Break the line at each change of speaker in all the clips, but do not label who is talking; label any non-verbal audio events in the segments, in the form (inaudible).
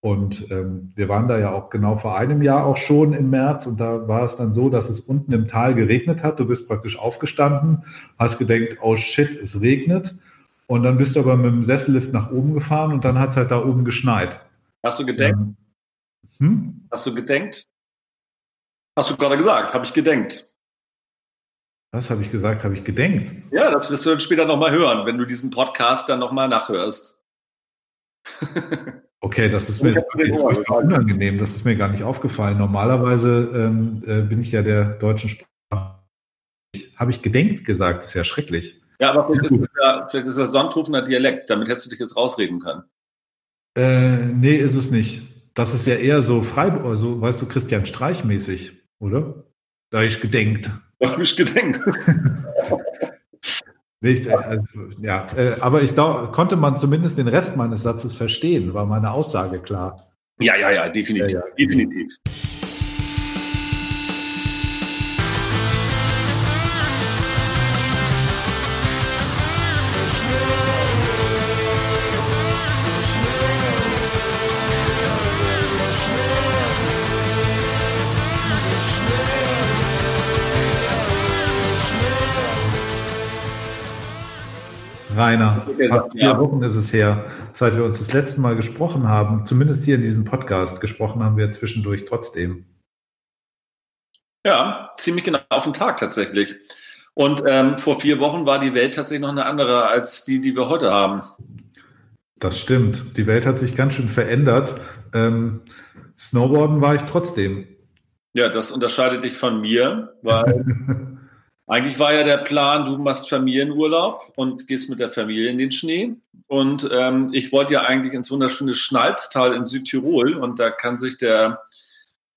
Und ähm, wir waren da ja auch genau vor einem Jahr auch schon im März und da war es dann so, dass es unten im Tal geregnet hat. Du bist praktisch aufgestanden, hast gedacht, oh shit, es regnet. Und dann bist du aber mit dem Sessellift nach oben gefahren und dann hat es halt da oben geschneit.
Hast du gedenkt? Ähm, hm? Hast du gedenkt? Hast du gerade gesagt, habe ich gedenkt.
Was habe ich gesagt? Habe ich gedenkt?
Ja, das wirst du dann später nochmal hören, wenn du diesen Podcast dann nochmal nachhörst. (laughs)
okay, das ist mir jetzt unangenehm. Das ist mir gar nicht aufgefallen. Normalerweise ähm, äh, bin ich ja der deutschen Sprache. Habe ich gedenkt gesagt? Das ist ja schrecklich.
Ja, aber vielleicht, ist, das, vielleicht ist das Sonthofener Dialekt. Damit hättest du dich jetzt rausreden können.
Äh, nee, ist es nicht. Das ist ja eher so Freiburg, also, weißt du, Christian Streich mäßig, oder? Da ich gedenkt.
Da habe ich gedenkt. (laughs)
Nicht, äh, also, ja, äh, aber ich glaub, konnte man zumindest den Rest meines Satzes verstehen, war meine Aussage klar.
Ja, ja, ja, definitiv. Ja, ja, definitiv.
Rainer, fast vier ja. Wochen ist es her, seit wir uns das letzte Mal gesprochen haben. Zumindest hier in diesem Podcast. Gesprochen haben wir zwischendurch trotzdem.
Ja, ziemlich genau auf den Tag tatsächlich. Und ähm, vor vier Wochen war die Welt tatsächlich noch eine andere als die, die wir heute haben.
Das stimmt. Die Welt hat sich ganz schön verändert. Ähm, Snowboarden war ich trotzdem.
Ja, das unterscheidet dich von mir, weil (laughs) Eigentlich war ja der Plan, du machst Familienurlaub und gehst mit der Familie in den Schnee. Und ähm, ich wollte ja eigentlich ins wunderschöne Schnalztal in Südtirol und da kann sich der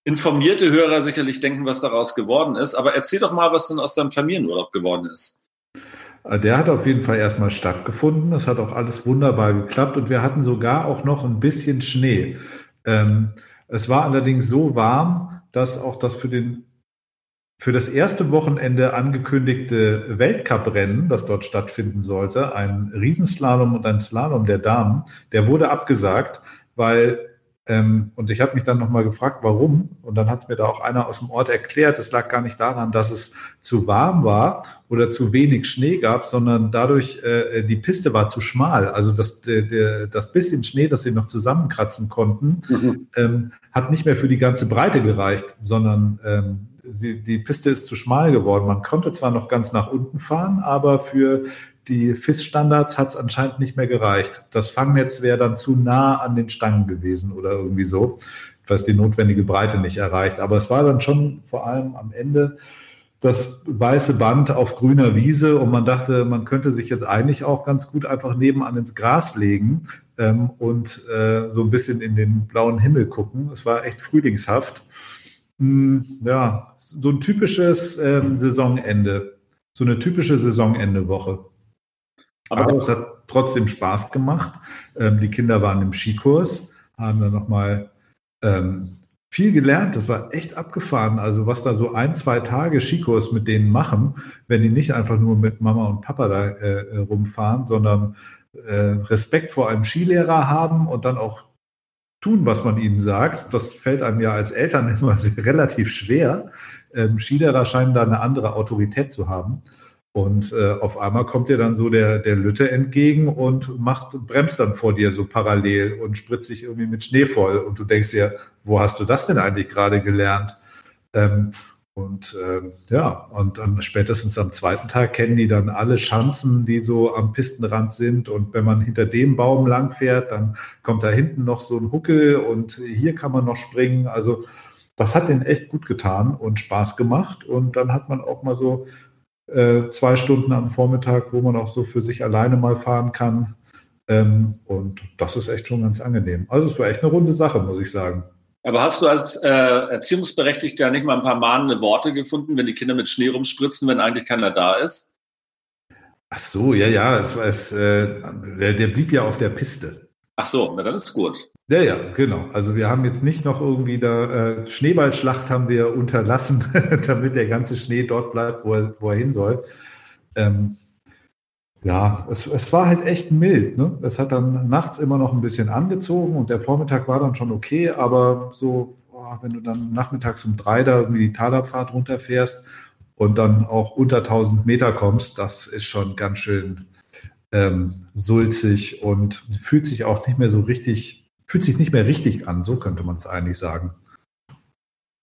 informierte Hörer sicherlich denken, was daraus geworden ist. Aber erzähl doch mal, was denn aus deinem Familienurlaub geworden ist.
Äh, der hat auf jeden Fall erstmal stattgefunden. Das hat auch alles wunderbar geklappt und wir hatten sogar auch noch ein bisschen Schnee. Ähm, es war allerdings so warm, dass auch das für den für das erste Wochenende angekündigte Weltcuprennen, das dort stattfinden sollte, ein Riesenslalom und ein Slalom der Damen, der wurde abgesagt, weil, ähm, und ich habe mich dann nochmal gefragt, warum, und dann hat es mir da auch einer aus dem Ort erklärt, es lag gar nicht daran, dass es zu warm war oder zu wenig Schnee gab, sondern dadurch, äh, die Piste war zu schmal. Also das, der, der, das bisschen Schnee, das sie noch zusammenkratzen konnten, mhm. ähm, hat nicht mehr für die ganze Breite gereicht, sondern ähm, sie, die Piste ist zu schmal geworden. Man konnte zwar noch ganz nach unten fahren, aber für die FIS-Standards hat es anscheinend nicht mehr gereicht. Das Fangnetz wäre dann zu nah an den Stangen gewesen oder irgendwie so, was die notwendige Breite nicht erreicht. Aber es war dann schon vor allem am Ende das weiße Band auf grüner Wiese und man dachte, man könnte sich jetzt eigentlich auch ganz gut einfach nebenan ins Gras legen ähm, und äh, so ein bisschen in den blauen Himmel gucken. Es war echt frühlingshaft. Hm, ja, so ein typisches ähm, Saisonende, so eine typische Saisonende-Woche. Aber, Aber es hat trotzdem Spaß gemacht. Ähm, die Kinder waren im Skikurs, haben dann nochmal ähm, viel gelernt. Das war echt abgefahren. Also was da so ein, zwei Tage Skikurs mit denen machen, wenn die nicht einfach nur mit Mama und Papa da äh, rumfahren, sondern äh, Respekt vor einem Skilehrer haben und dann auch tun, was man ihnen sagt. Das fällt einem ja als Eltern (laughs) immer relativ schwer. Ähm, Skilehrer scheinen da eine andere Autorität zu haben. Und äh, auf einmal kommt dir dann so der, der Lütte entgegen und macht, bremst dann vor dir so parallel und spritzt sich irgendwie mit Schnee voll. Und du denkst dir, wo hast du das denn eigentlich gerade gelernt? Ähm, und äh, ja, und dann spätestens am zweiten Tag kennen die dann alle Schanzen, die so am Pistenrand sind. Und wenn man hinter dem Baum langfährt, dann kommt da hinten noch so ein Huckel und hier kann man noch springen. Also das hat denen echt gut getan und Spaß gemacht. Und dann hat man auch mal so äh, zwei Stunden am Vormittag, wo man auch so für sich alleine mal fahren kann. Ähm, und das ist echt schon ganz angenehm. Also es war echt eine runde Sache, muss ich sagen.
Aber hast du als äh, Erziehungsberechtigter nicht mal ein paar mahnende Worte gefunden, wenn die Kinder mit Schnee rumspritzen, wenn eigentlich keiner da ist?
Ach so, ja, ja, es, es, äh, der, der blieb ja auf der Piste.
Ach so, na dann ist gut.
Ja, ja, genau. Also wir haben jetzt nicht noch irgendwie da äh, Schneeballschlacht haben wir unterlassen, (laughs) damit der ganze Schnee dort bleibt, wo er, wo er hin soll. Ähm, ja, es, es war halt echt mild. Ne? Es hat dann nachts immer noch ein bisschen angezogen und der Vormittag war dann schon okay, aber so, oh, wenn du dann nachmittags um drei da irgendwie die Talabfahrt runterfährst und dann auch unter 1000 Meter kommst, das ist schon ganz schön ähm, sulzig und fühlt sich auch nicht mehr so richtig, fühlt sich nicht mehr richtig an, so könnte man es eigentlich sagen.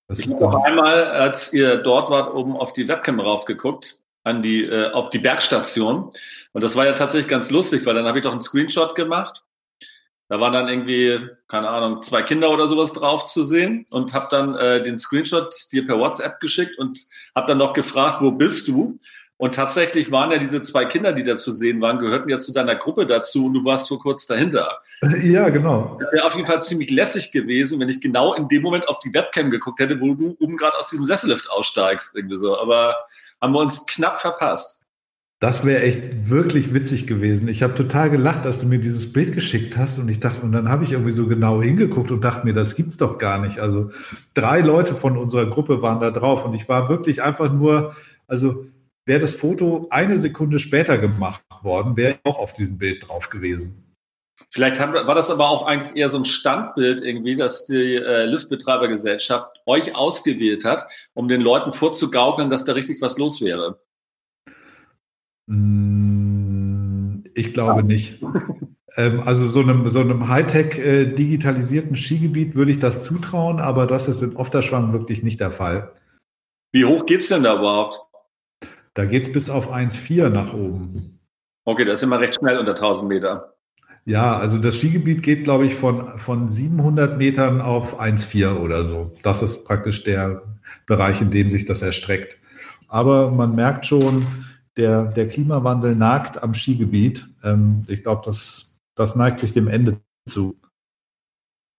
Das ich habe einmal, als ihr dort wart, oben auf die Webcam raufgeguckt, an die, äh, auf die Bergstation. Und das war ja tatsächlich ganz lustig, weil dann habe ich doch einen Screenshot gemacht. Da waren dann irgendwie, keine Ahnung, zwei Kinder oder sowas drauf zu sehen und habe dann äh, den Screenshot dir per WhatsApp geschickt und habe dann noch gefragt, wo bist du? Und tatsächlich waren ja diese zwei Kinder, die da zu sehen waren, gehörten ja zu deiner Gruppe dazu und du warst vor kurz dahinter.
Ja, genau.
Das wäre auf jeden Fall ziemlich lässig gewesen, wenn ich genau in dem Moment auf die Webcam geguckt hätte, wo du oben gerade aus diesem Sessellift aussteigst. Irgendwie so. Aber haben wir uns knapp verpasst.
Das wäre echt wirklich witzig gewesen. Ich habe total gelacht, als du mir dieses Bild geschickt hast und ich dachte, und dann habe ich irgendwie so genau hingeguckt und dachte mir, das gibt's doch gar nicht. Also drei Leute von unserer Gruppe waren da drauf und ich war wirklich einfach nur, also wäre das Foto eine Sekunde später gemacht worden, wäre ich auch auf diesem Bild drauf gewesen.
Vielleicht haben, war das aber auch eigentlich eher so ein Standbild irgendwie, dass die äh, Liftbetreibergesellschaft euch ausgewählt hat, um den Leuten vorzugaukeln, dass da richtig was los wäre.
Mm, ich glaube nicht. Ähm, also so einem, so einem Hightech äh, digitalisierten Skigebiet würde ich das zutrauen, aber das ist in Ofterschwang wirklich nicht der Fall.
Wie hoch geht es denn da überhaupt?
Da geht es bis auf 1,4 nach oben.
Okay, das ist immer recht schnell unter 1000 Meter.
Ja, also das Skigebiet geht, glaube ich, von, von 700 Metern auf 1,4 oder so. Das ist praktisch der Bereich, in dem sich das erstreckt. Aber man merkt schon, der, der Klimawandel nagt am Skigebiet. Ähm, ich glaube, das, das neigt sich dem Ende zu.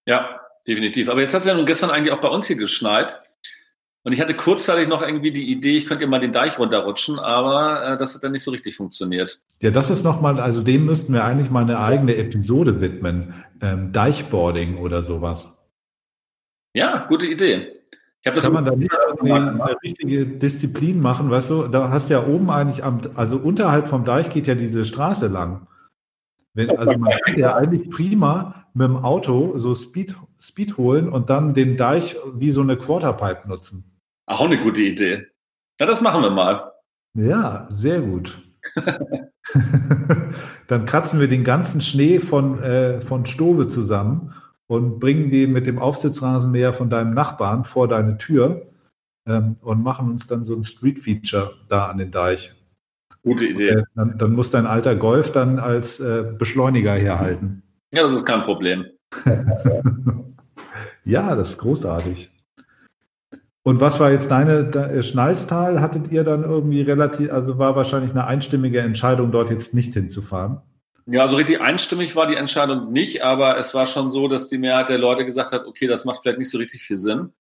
Ja, definitiv. Aber jetzt hat es ja nun gestern eigentlich auch bei uns hier geschneit. Und ich hatte kurzzeitig noch irgendwie die Idee, ich könnte mal den Deich runterrutschen, aber äh, das hat dann nicht so richtig funktioniert.
Ja, das ist nochmal, also dem müssten wir eigentlich mal eine eigene Episode widmen. Ähm, Deichboarding oder sowas.
Ja, gute Idee.
Ich das Kann man da nicht eine, eine, richtige Disziplin machen, weißt du? Da hast du ja oben eigentlich am, also unterhalb vom Deich geht ja diese Straße lang. Wenn, also man kann ja eigentlich prima mit dem Auto so Speed, Speed holen und dann den Deich wie so eine Quarterpipe nutzen.
Auch eine gute Idee. Ja, das machen wir mal.
Ja, sehr gut. (laughs) dann kratzen wir den ganzen Schnee von, äh, von Stove zusammen und bringen die mit dem Aufsitzrasenmäher von deinem Nachbarn vor deine Tür ähm, und machen uns dann so ein Street-Feature da an den Deich.
Gute Idee.
Äh, dann, dann, muss dein alter Golf dann als äh, Beschleuniger herhalten.
Ja, das ist kein Problem. (laughs)
ja, das ist großartig. Und was war jetzt deine de, Schnalztal? Hattet ihr dann irgendwie relativ, also war wahrscheinlich eine einstimmige Entscheidung, dort jetzt nicht hinzufahren?
Ja, so richtig einstimmig war die Entscheidung nicht, aber es war schon so, dass die Mehrheit der Leute gesagt hat, okay, das macht vielleicht nicht so richtig viel Sinn.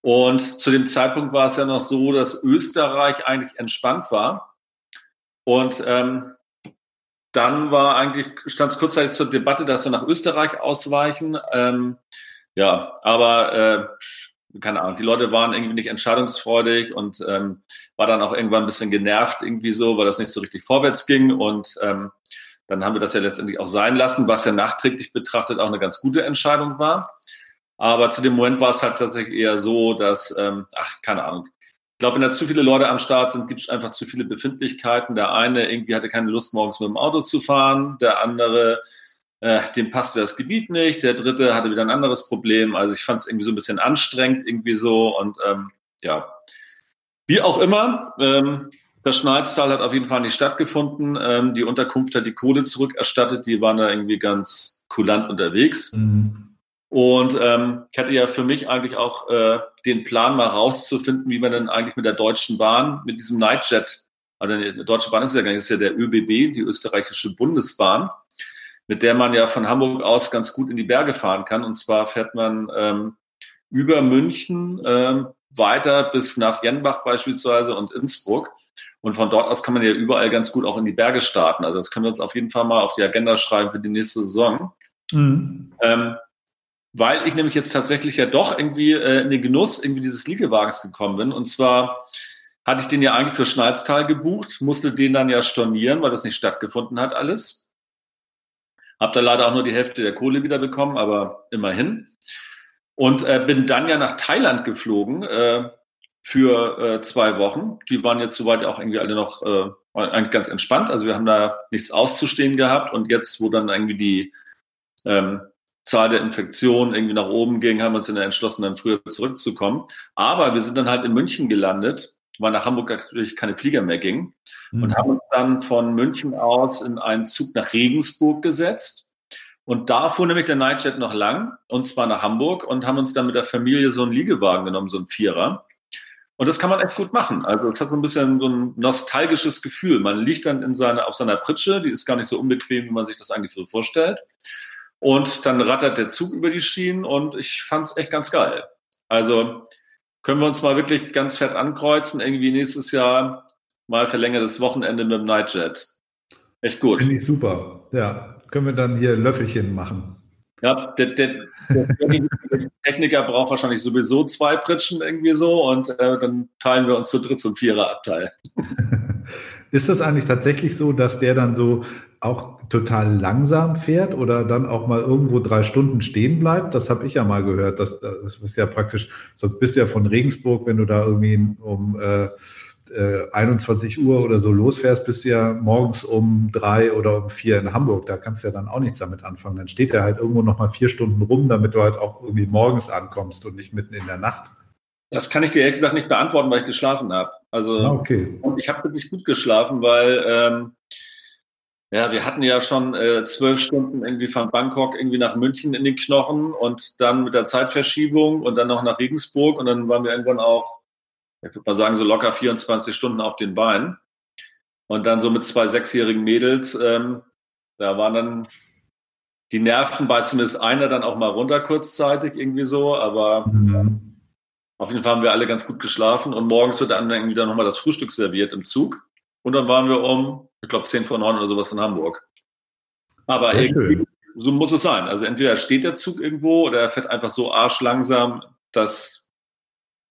Und zu dem Zeitpunkt war es ja noch so, dass Österreich eigentlich entspannt war. Und ähm, dann war eigentlich, stand es kurzzeitig zur Debatte, dass wir nach Österreich ausweichen. Ähm, ja, aber äh, keine Ahnung, die Leute waren irgendwie nicht entscheidungsfreudig und ähm, war dann auch irgendwann ein bisschen genervt irgendwie so, weil das nicht so richtig vorwärts ging. Und ähm, dann haben wir das ja letztendlich auch sein lassen, was ja nachträglich betrachtet auch eine ganz gute Entscheidung war. Aber zu dem Moment war es halt tatsächlich eher so, dass, ähm, ach, keine Ahnung. Ich glaube, wenn da zu viele Leute am Start sind, gibt es einfach zu viele Befindlichkeiten. Der eine irgendwie hatte keine Lust, morgens mit dem Auto zu fahren. Der andere, äh, dem passte das Gebiet nicht. Der dritte hatte wieder ein anderes Problem. Also ich fand es irgendwie so ein bisschen anstrengend, irgendwie so. Und ähm, ja, wie auch immer, ähm, das Schneidstahl hat auf jeden Fall nicht stattgefunden. Ähm, die Unterkunft hat die Kohle zurückerstattet. Die waren da irgendwie ganz kulant unterwegs. Mhm. Und ähm, ich hatte ja für mich eigentlich auch äh, den Plan, mal rauszufinden, wie man denn eigentlich mit der Deutschen Bahn, mit diesem Nightjet, also die Deutsche Bahn ist ja gar nicht, ist ja der ÖBB, die österreichische Bundesbahn, mit der man ja von Hamburg aus ganz gut in die Berge fahren kann. Und zwar fährt man ähm, über München ähm, weiter bis nach Jenbach beispielsweise und Innsbruck. Und von dort aus kann man ja überall ganz gut auch in die Berge starten. Also das können wir uns auf jeden Fall mal auf die Agenda schreiben für die nächste Saison. Mhm. Ähm, weil ich nämlich jetzt tatsächlich ja doch irgendwie äh, in den Genuss irgendwie dieses Liegewagens gekommen bin. Und zwar hatte ich den ja eigentlich für Schneiztal gebucht, musste den dann ja stornieren, weil das nicht stattgefunden hat alles. Hab da leider auch nur die Hälfte der Kohle wieder bekommen, aber immerhin. Und äh, bin dann ja nach Thailand geflogen äh, für äh, zwei Wochen. Die waren jetzt soweit auch irgendwie alle noch äh, eigentlich ganz entspannt. Also wir haben da nichts auszustehen gehabt. Und jetzt, wo dann irgendwie die ähm, Zahl der Infektionen irgendwie nach oben ging, haben wir uns dann entschlossen, dann früher zurückzukommen. Aber wir sind dann halt in München gelandet, weil nach Hamburg natürlich keine Flieger mehr gingen mhm. und haben uns dann von München aus in einen Zug nach Regensburg gesetzt. Und da fuhr nämlich der Nightjet noch lang, und zwar nach Hamburg, und haben uns dann mit der Familie so einen Liegewagen genommen, so einen Vierer. Und das kann man echt gut machen. Also es hat so ein bisschen so ein nostalgisches Gefühl. Man liegt dann in seiner, auf seiner Pritsche, die ist gar nicht so unbequem, wie man sich das eigentlich so vorstellt. Und dann rattert der Zug über die Schienen und ich fand es echt ganz geil. Also können wir uns mal wirklich ganz fett ankreuzen, irgendwie nächstes Jahr mal verlängertes Wochenende mit dem Nightjet. Echt gut.
Finde ich super. Ja, können wir dann hier Löffelchen machen.
Ja, der, der, der Techniker braucht wahrscheinlich sowieso zwei Pritschen irgendwie so und äh, dann teilen wir uns zu dritt zum Vierer Abteil. (laughs)
Ist das eigentlich tatsächlich so, dass der dann so auch total langsam fährt oder dann auch mal irgendwo drei Stunden stehen bleibt. Das habe ich ja mal gehört. Das, das ist ja praktisch, sonst bist du ja von Regensburg, wenn du da irgendwie um äh, äh, 21 Uhr oder so losfährst, bist du ja morgens um drei oder um vier in Hamburg. Da kannst du ja dann auch nichts damit anfangen. Dann steht er halt irgendwo noch mal vier Stunden rum, damit du halt auch irgendwie morgens ankommst und nicht mitten in der Nacht.
Das kann ich dir ehrlich gesagt nicht beantworten, weil ich geschlafen habe. Also ah, okay. und ich habe wirklich gut geschlafen, weil ähm, ja, wir hatten ja schon äh, zwölf Stunden irgendwie von Bangkok irgendwie nach München in den Knochen und dann mit der Zeitverschiebung und dann noch nach Regensburg und dann waren wir irgendwann auch, ich würde mal sagen, so locker 24 Stunden auf den Beinen. Und dann so mit zwei sechsjährigen Mädels, ähm, da waren dann die Nerven bei zumindest einer dann auch mal runter kurzzeitig irgendwie so, aber mhm. auf jeden Fall haben wir alle ganz gut geschlafen und morgens wird dann irgendwie dann nochmal das Frühstück serviert im Zug. Und dann waren wir um, ich glaube, 10 vor 9 oder sowas in Hamburg. Aber so muss es sein. Also entweder steht der Zug irgendwo oder er fährt einfach so arschlangsam, dass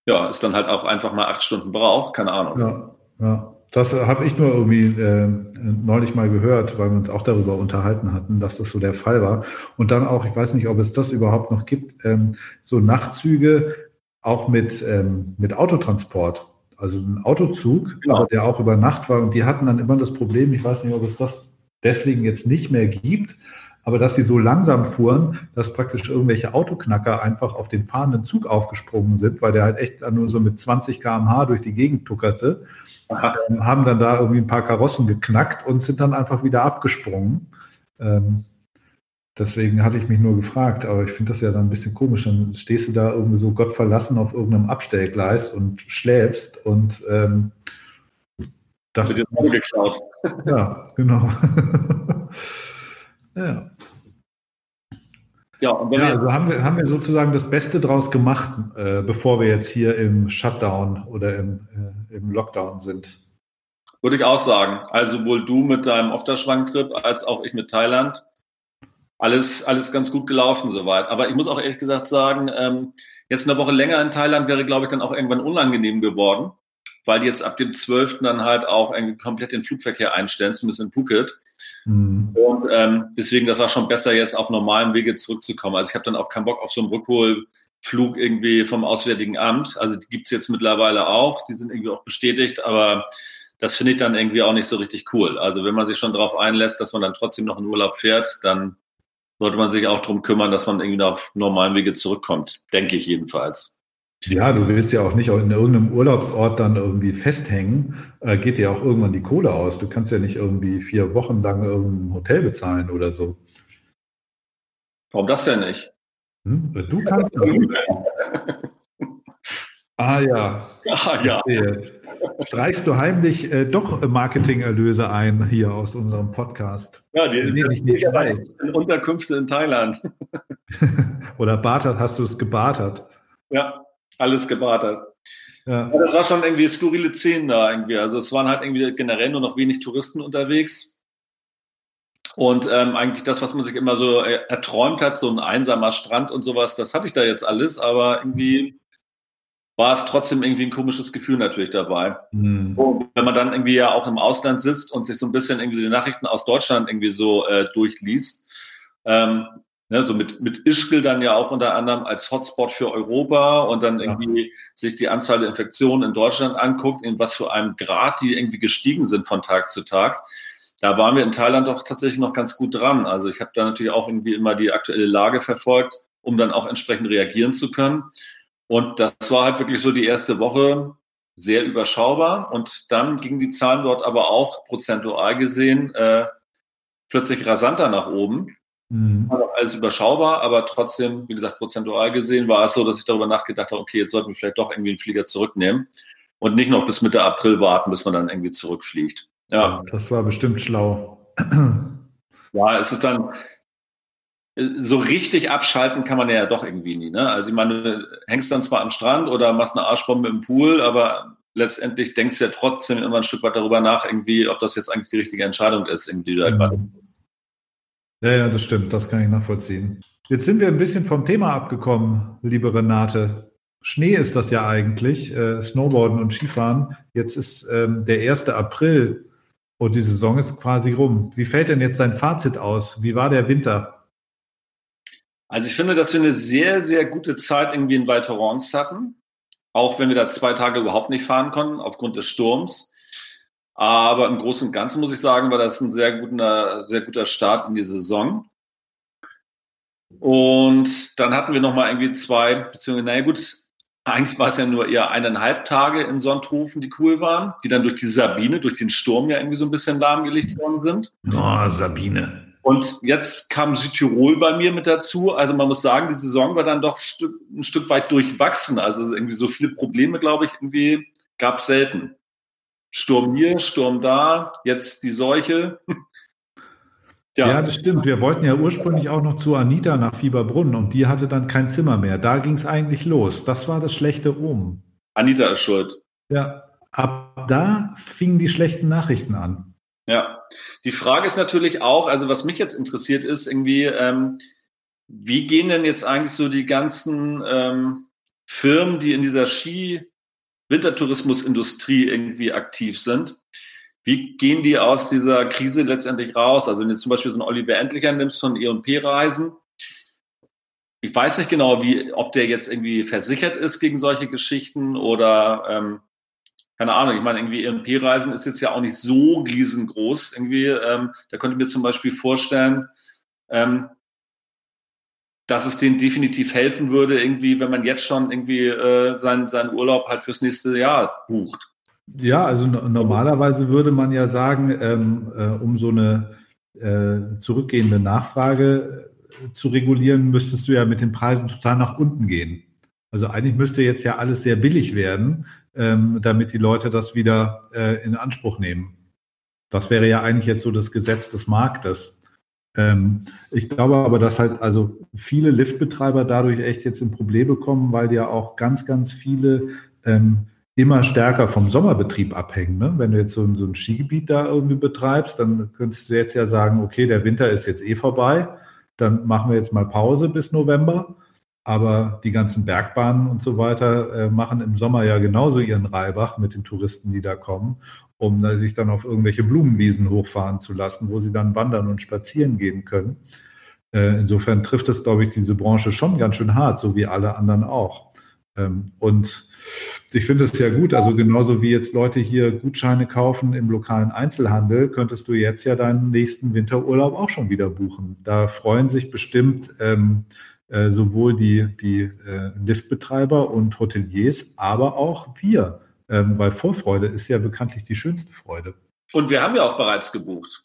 ja, es dann halt auch einfach mal acht Stunden braucht. Keine Ahnung.
Ja, ja. Das habe ich nur irgendwie äh, neulich mal gehört, weil wir uns auch darüber unterhalten hatten, dass das so der Fall war. Und dann auch, ich weiß nicht, ob es das überhaupt noch gibt, ähm, so Nachtzüge auch mit, ähm, mit Autotransport also ein Autozug, genau. der auch über Nacht war. Und die hatten dann immer das Problem, ich weiß nicht, ob es das deswegen jetzt nicht mehr gibt, aber dass sie so langsam fuhren, dass praktisch irgendwelche Autoknacker einfach auf den fahrenden Zug aufgesprungen sind, weil der halt echt nur so mit 20 km/h durch die Gegend tuckerte, ähm, haben dann da irgendwie ein paar Karossen geknackt und sind dann einfach wieder abgesprungen. Ähm, Deswegen hatte ich mich nur gefragt, aber ich finde das ja dann ein bisschen komisch. Dann stehst du da irgendwie so Gott verlassen auf irgendeinem Abstellgleis und schläfst und ähm,
das wird geklaut. (laughs)
Ja, genau. (laughs) ja. Ja, und ja, also haben wir, haben wir sozusagen das Beste draus gemacht, äh, bevor wir jetzt hier im Shutdown oder im, äh, im Lockdown sind.
Würde ich auch sagen. Also sowohl du mit deinem Ofterschwang-Trip als auch ich mit Thailand alles, alles ganz gut gelaufen soweit. Aber ich muss auch ehrlich gesagt sagen, ähm, jetzt eine Woche länger in Thailand wäre, glaube ich, dann auch irgendwann unangenehm geworden, weil die jetzt ab dem 12. dann halt auch komplett den Flugverkehr einstellen, zumindest in Phuket. Mhm. Und ähm, deswegen, das war schon besser, jetzt auf normalen Wege zurückzukommen. Also ich habe dann auch keinen Bock auf so einen Rückholflug irgendwie vom Auswärtigen Amt. Also die gibt's jetzt mittlerweile auch, die sind irgendwie auch bestätigt, aber das finde ich dann irgendwie auch nicht so richtig cool. Also wenn man sich schon darauf einlässt, dass man dann trotzdem noch in Urlaub fährt, dann sollte man sich auch darum kümmern, dass man irgendwie auf normalen Wege zurückkommt. Denke ich jedenfalls.
Ja, du willst ja auch nicht in irgendeinem Urlaubsort dann irgendwie festhängen. Äh, geht dir auch irgendwann die Kohle aus. Du kannst ja nicht irgendwie vier Wochen lang irgendein Hotel bezahlen oder so.
Warum das denn nicht?
Hm? Du kannst. (laughs) Ah ja. Ah ja. Streichst du heimlich äh, doch Marketingerlöse ein hier aus unserem Podcast?
Ja, die, die ich nicht weiß. Unterkünfte in Thailand. (laughs)
Oder bartert, hast du es gebartert?
Ja, alles gebartert. Ja. ja. das war schon irgendwie skurrile Szenen da irgendwie. Also es waren halt irgendwie generell nur noch wenig Touristen unterwegs. Und ähm, eigentlich das, was man sich immer so erträumt hat, so ein einsamer Strand und sowas, das hatte ich da jetzt alles, aber irgendwie war es trotzdem irgendwie ein komisches Gefühl natürlich dabei. Mhm. Und wenn man dann irgendwie ja auch im Ausland sitzt und sich so ein bisschen irgendwie die Nachrichten aus Deutschland irgendwie so äh, durchliest, ähm, ne, so mit, mit Ischgl dann ja auch unter anderem als Hotspot für Europa und dann irgendwie ja. sich die Anzahl der Infektionen in Deutschland anguckt, in was für einem Grad die irgendwie gestiegen sind von Tag zu Tag. Da waren wir in Thailand doch tatsächlich noch ganz gut dran. Also ich habe da natürlich auch irgendwie immer die aktuelle Lage verfolgt, um dann auch entsprechend reagieren zu können. Und das war halt wirklich so die erste Woche sehr überschaubar. Und dann gingen die Zahlen dort aber auch prozentual gesehen äh, plötzlich rasanter nach oben. Mhm. Also alles überschaubar, aber trotzdem, wie gesagt, prozentual gesehen war es so, dass ich darüber nachgedacht habe, okay, jetzt sollten wir vielleicht doch irgendwie einen Flieger zurücknehmen und nicht noch bis Mitte April warten, bis man dann irgendwie zurückfliegt.
Ja. Das war bestimmt schlau.
Ja, es ist dann, so richtig abschalten kann man ja doch irgendwie nie. Ne? Also ich meine, du hängst dann zwar am Strand oder machst eine Arschbombe im Pool, aber letztendlich denkst du ja trotzdem immer ein Stück weit darüber nach, irgendwie, ob das jetzt eigentlich die richtige Entscheidung ist, irgendwie da gerade.
Mhm. Ja, ja, das stimmt, das kann ich nachvollziehen. Jetzt sind wir ein bisschen vom Thema abgekommen, liebe Renate. Schnee ist das ja eigentlich, äh, Snowboarden und Skifahren. Jetzt ist ähm, der 1. April und die Saison ist quasi rum. Wie fällt denn jetzt dein Fazit aus? Wie war der Winter?
Also ich finde, dass wir eine sehr, sehr gute Zeit irgendwie in Val Thorens hatten. Auch wenn wir da zwei Tage überhaupt nicht fahren konnten aufgrund des Sturms. Aber im Großen und Ganzen muss ich sagen, war das ein sehr guter, sehr guter Start in die Saison. Und dann hatten wir nochmal irgendwie zwei, beziehungsweise, naja gut, eigentlich war es ja nur eher eineinhalb Tage in Sonthofen, die cool waren, die dann durch die Sabine, durch den Sturm ja irgendwie so ein bisschen lahmgelegt worden sind.
Oh, Sabine.
Und jetzt kam Südtirol bei mir mit dazu. Also man muss sagen, die Saison war dann doch ein Stück weit durchwachsen. Also irgendwie so viele Probleme, glaube ich, irgendwie gab es selten. Sturm hier, Sturm da, jetzt die Seuche. (laughs)
ja. ja, das stimmt. Wir wollten ja ursprünglich auch noch zu Anita nach Fieberbrunn und die hatte dann kein Zimmer mehr. Da ging es eigentlich los. Das war das schlechte Omen.
Anita ist schuld.
Ja, ab da fingen die schlechten Nachrichten an.
Ja, die Frage ist natürlich auch, also was mich jetzt interessiert ist, irgendwie, ähm, wie gehen denn jetzt eigentlich so die ganzen ähm, Firmen, die in dieser Ski-Wintertourismusindustrie irgendwie aktiv sind, wie gehen die aus dieser Krise letztendlich raus? Also wenn du zum Beispiel so einen Oliver Endlicher nimmst von E&P-Reisen, ich weiß nicht genau, wie, ob der jetzt irgendwie versichert ist gegen solche Geschichten oder ähm, keine Ahnung, ich meine, irgendwie EMP-Reisen ist jetzt ja auch nicht so riesengroß. Irgendwie, ähm, da könnte ich mir zum Beispiel vorstellen, ähm, dass es denen definitiv helfen würde, irgendwie, wenn man jetzt schon irgendwie äh, seinen, seinen Urlaub halt fürs nächste Jahr bucht.
Ja, also normalerweise würde man ja sagen, ähm, äh, um so eine äh, zurückgehende Nachfrage äh, zu regulieren, müsstest du ja mit den Preisen total nach unten gehen. Also eigentlich müsste jetzt ja alles sehr billig werden, ähm, damit die Leute das wieder äh, in Anspruch nehmen. Das wäre ja eigentlich jetzt so das Gesetz des Marktes. Ähm, ich glaube aber, dass halt also viele Liftbetreiber dadurch echt jetzt in Probleme kommen, weil ja auch ganz, ganz viele ähm, immer stärker vom Sommerbetrieb abhängen. Ne? Wenn du jetzt so so ein Skigebiet da irgendwie betreibst, dann könntest du jetzt ja sagen, okay, der Winter ist jetzt eh vorbei, dann machen wir jetzt mal Pause bis November aber die ganzen Bergbahnen und so weiter äh, machen im Sommer ja genauso ihren Reibach mit den Touristen, die da kommen, um äh, sich dann auf irgendwelche Blumenwiesen hochfahren zu lassen, wo sie dann wandern und spazieren gehen können. Äh, insofern trifft es, glaube ich, diese Branche schon ganz schön hart, so wie alle anderen auch. Ähm, und ich finde es ja gut, also genauso wie jetzt Leute hier Gutscheine kaufen im lokalen Einzelhandel, könntest du jetzt ja deinen nächsten Winterurlaub auch schon wieder buchen. Da freuen sich bestimmt ähm, äh, sowohl die, die äh, Liftbetreiber und Hoteliers, aber auch wir, ähm, weil Vorfreude ist ja bekanntlich die schönste Freude.
Und wir haben ja auch bereits gebucht.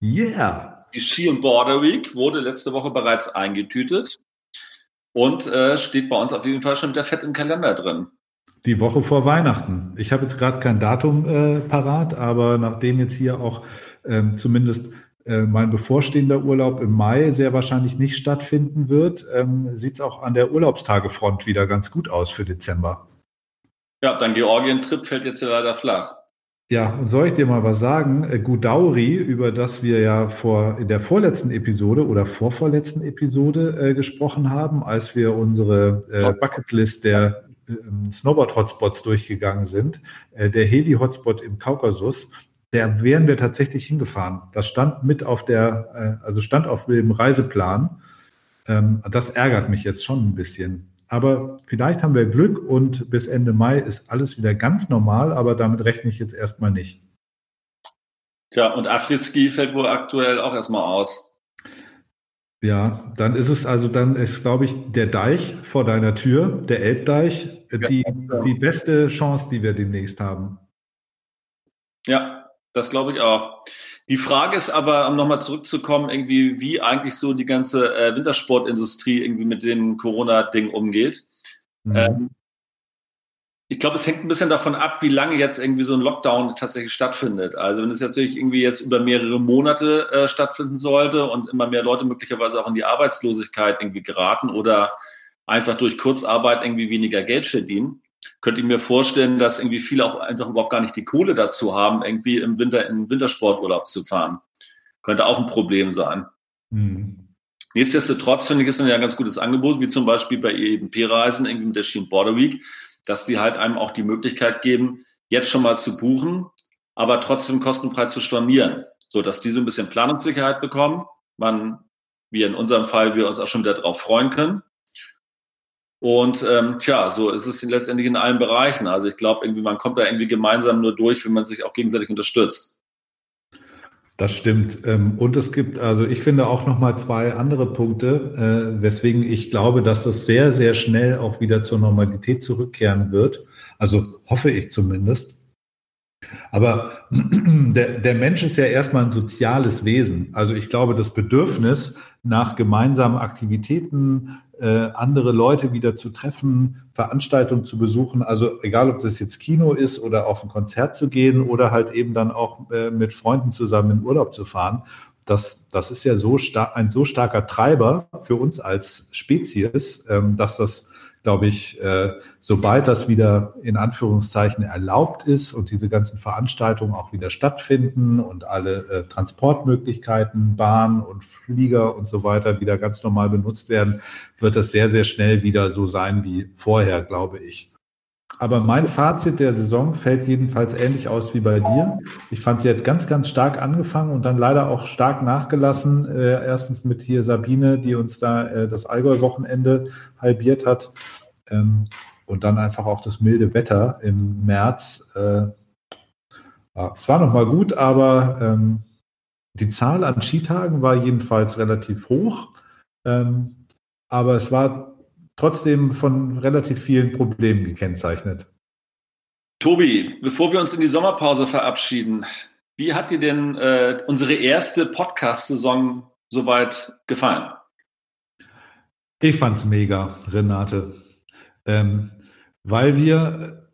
Yeah.
Die Ski und Border Week wurde letzte Woche bereits eingetütet und äh, steht bei uns auf jeden Fall schon wieder fett im Kalender drin.
Die Woche vor Weihnachten. Ich habe jetzt gerade kein Datum äh, parat, aber nachdem jetzt hier auch ähm, zumindest äh, mein bevorstehender Urlaub im Mai sehr wahrscheinlich nicht stattfinden wird, ähm, sieht es auch an der Urlaubstagefront wieder ganz gut aus für Dezember.
Ja, dein Georgien-Trip fällt jetzt ja leider flach.
Ja, und soll ich dir mal was sagen? Äh, Gudauri, über das wir ja vor in der vorletzten Episode oder vorvorletzten Episode äh, gesprochen haben, als wir unsere äh, Bucketlist der äh, Snowboard-Hotspots durchgegangen sind, äh, der Heli-Hotspot im Kaukasus, der wären wir tatsächlich hingefahren. Das stand mit auf der, äh, also stand auf dem Reiseplan. Ähm, das ärgert mich jetzt schon ein bisschen. Aber vielleicht haben wir Glück und bis Ende Mai ist alles wieder ganz normal, aber damit rechne ich jetzt erstmal nicht.
Tja, und Afriski fällt wohl aktuell auch erstmal aus.
Ja, dann ist es also, dann ist, glaube ich, der Deich vor deiner Tür, der Elbdeich, die, ja. die beste Chance, die wir demnächst haben.
Ja, das glaube ich auch. Die Frage ist aber, um nochmal zurückzukommen, irgendwie, wie eigentlich so die ganze äh, Wintersportindustrie irgendwie mit dem Corona-Ding umgeht. Mhm. Ähm, ich glaube, es hängt ein bisschen davon ab, wie lange jetzt irgendwie so ein Lockdown tatsächlich stattfindet. Also wenn es natürlich irgendwie jetzt über mehrere Monate äh, stattfinden sollte und immer mehr Leute möglicherweise auch in die Arbeitslosigkeit irgendwie geraten oder einfach durch Kurzarbeit irgendwie weniger Geld verdienen, könnte ich mir vorstellen, dass irgendwie viele auch einfach überhaupt gar nicht die Kohle dazu haben, irgendwie im Winter in Wintersporturlaub zu fahren. Könnte auch ein Problem sein. Mhm. Nichtsdestotrotz finde ich es ja ein ganz gutes Angebot, wie zum Beispiel bei EMP-Reisen, irgendwie mit der Schien Border Week, dass die halt einem auch die Möglichkeit geben, jetzt schon mal zu buchen, aber trotzdem kostenfrei zu stornieren, so dass die so ein bisschen Planungssicherheit bekommen. Man, wie in unserem Fall, wir uns auch schon wieder darauf freuen können. Und ähm, tja, so ist es letztendlich in allen Bereichen. Also ich glaube, irgendwie man kommt da irgendwie gemeinsam nur durch, wenn man sich auch gegenseitig unterstützt.
Das stimmt. Ähm, und es gibt, also ich finde auch noch mal zwei andere Punkte, äh, weswegen ich glaube, dass das sehr, sehr schnell auch wieder zur Normalität zurückkehren wird. Also hoffe ich zumindest. Aber (clears throat) der, der Mensch ist ja erstmal ein soziales Wesen. Also ich glaube, das Bedürfnis nach gemeinsamen Aktivitäten, äh, andere Leute wieder zu treffen, Veranstaltungen zu besuchen, also egal ob das jetzt Kino ist oder auf ein Konzert zu gehen oder halt eben dann auch äh, mit Freunden zusammen in Urlaub zu fahren, das, das ist ja so ein so starker Treiber für uns als Spezies, ähm, dass das glaube ich, äh, sobald das wieder in Anführungszeichen erlaubt ist und diese ganzen Veranstaltungen auch wieder stattfinden und alle äh, Transportmöglichkeiten, Bahn und Flieger und so weiter wieder ganz normal benutzt werden, wird das sehr, sehr schnell wieder so sein wie vorher, glaube ich. Aber mein Fazit der Saison fällt jedenfalls ähnlich aus wie bei dir. Ich fand, sie hat ganz, ganz stark angefangen und dann leider auch stark nachgelassen. Äh, erstens mit hier Sabine, die uns da äh, das Allgäu-Wochenende halbiert hat. Ähm, und dann einfach auch das milde Wetter im März. Äh, es war nochmal gut, aber ähm, die Zahl an Skitagen war jedenfalls relativ hoch. Ähm, aber es war trotzdem von relativ vielen Problemen gekennzeichnet.
Tobi, bevor wir uns in die Sommerpause verabschieden, wie hat dir denn äh, unsere erste Podcast-Saison soweit gefallen?
Ich fand's mega, Renate ähm, weil wir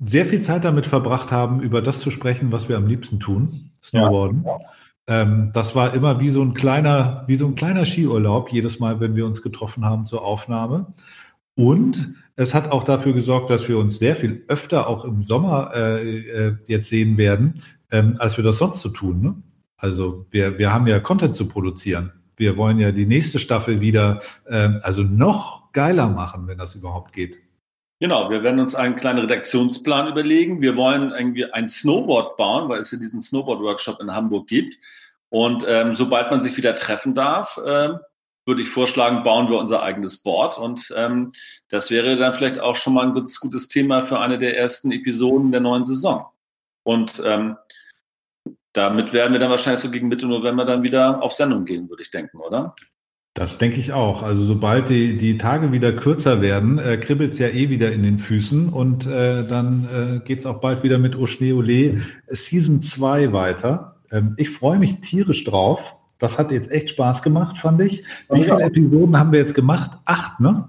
sehr viel Zeit damit verbracht haben, über das zu sprechen, was wir am liebsten tun, Snowboarden. Ja. Ähm, das war immer wie so ein kleiner, wie so ein kleiner Skiurlaub, jedes Mal, wenn wir uns getroffen haben zur Aufnahme. Und es hat auch dafür gesorgt, dass wir uns sehr viel öfter auch im Sommer äh, äh, jetzt sehen werden, ähm, als wir das sonst so tun. Ne? Also wir, wir haben ja Content zu produzieren. Wir wollen ja die nächste Staffel wieder, äh, also noch geiler machen, wenn das überhaupt geht.
Genau, wir werden uns einen kleinen Redaktionsplan überlegen. Wir wollen irgendwie ein Snowboard bauen, weil es ja diesen Snowboard-Workshop in Hamburg gibt. Und ähm, sobald man sich wieder treffen darf, ähm, würde ich vorschlagen, bauen wir unser eigenes Board. Und ähm, das wäre dann vielleicht auch schon mal ein gutes, gutes Thema für eine der ersten Episoden der neuen Saison. Und ähm, damit werden wir dann wahrscheinlich so gegen Mitte November dann wieder auf Sendung gehen, würde ich denken, oder?
Das denke ich auch. Also sobald die, die Tage wieder kürzer werden, äh, kribbelt es ja eh wieder in den Füßen und äh, dann äh, geht es auch bald wieder mit Oschne Ole Season 2 weiter. Ähm, ich freue mich tierisch drauf. Das hat jetzt echt Spaß gemacht, fand ich. Wie viele Episoden haben wir jetzt gemacht? Acht, ne?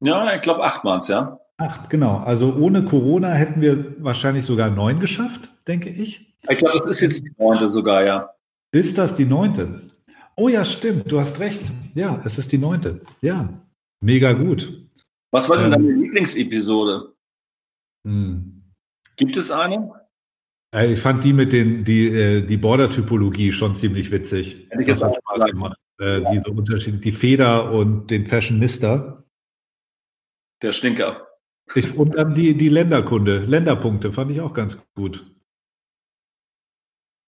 Ja, ich glaube acht waren es, ja.
Acht, genau. Also ohne Corona hätten wir wahrscheinlich sogar neun geschafft, denke ich.
Ich glaube, das ist jetzt die neunte sogar, ja.
Ist das die neunte? Oh ja, stimmt, du hast recht. Ja, es ist die neunte. Ja, mega gut.
Was war denn ähm, deine Lieblingsepisode? Hm. Gibt es eine?
Äh, ich fand die mit den, die, äh, die Border-Typologie schon ziemlich witzig. Hätte ich das hat Spaß gemacht. Äh, ja. Diese Unterschiede, die Feder und den Fashionista.
Der Stinker.
Ich, und dann die, die Länderkunde, Länderpunkte fand ich auch ganz gut.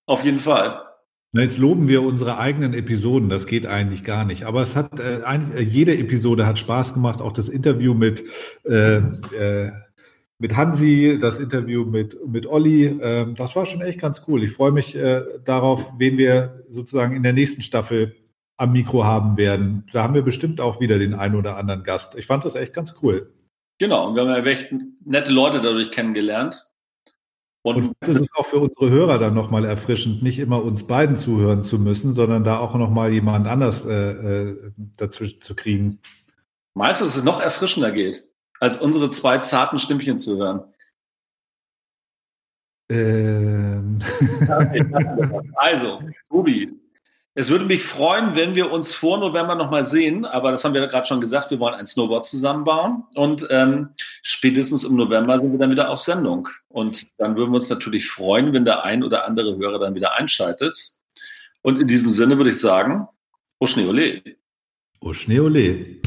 Auf jeden Fall.
Jetzt loben wir unsere eigenen Episoden, das geht eigentlich gar nicht. Aber es hat äh, eigentlich, äh, jede Episode hat Spaß gemacht, auch das Interview mit, äh, äh, mit Hansi, das Interview mit, mit Olli. Äh, das war schon echt ganz cool. Ich freue mich äh, darauf, wen wir sozusagen in der nächsten Staffel am Mikro haben werden. Da haben wir bestimmt auch wieder den einen oder anderen Gast. Ich fand das echt ganz cool.
Genau, und wir haben ja echt nette Leute dadurch kennengelernt.
Und, das ist auch für unsere Hörer dann nochmal erfrischend, nicht immer uns beiden zuhören zu müssen, sondern da auch nochmal jemand anders äh, äh, dazwischen zu kriegen.
Meinst du, dass es noch erfrischender geht, als unsere zwei zarten Stimmchen zu hören? Ähm. (laughs) also, Ruby, es würde mich freuen, wenn wir uns vor November nochmal sehen, aber das haben wir gerade schon gesagt, wir wollen ein Snowboard zusammenbauen und ähm, spätestens im November sind wir dann wieder auf Sendung. Und dann würden wir uns natürlich freuen, wenn der ein oder andere Hörer dann wieder einschaltet. Und in diesem Sinne würde ich sagen, Oschneole.
Oschneole.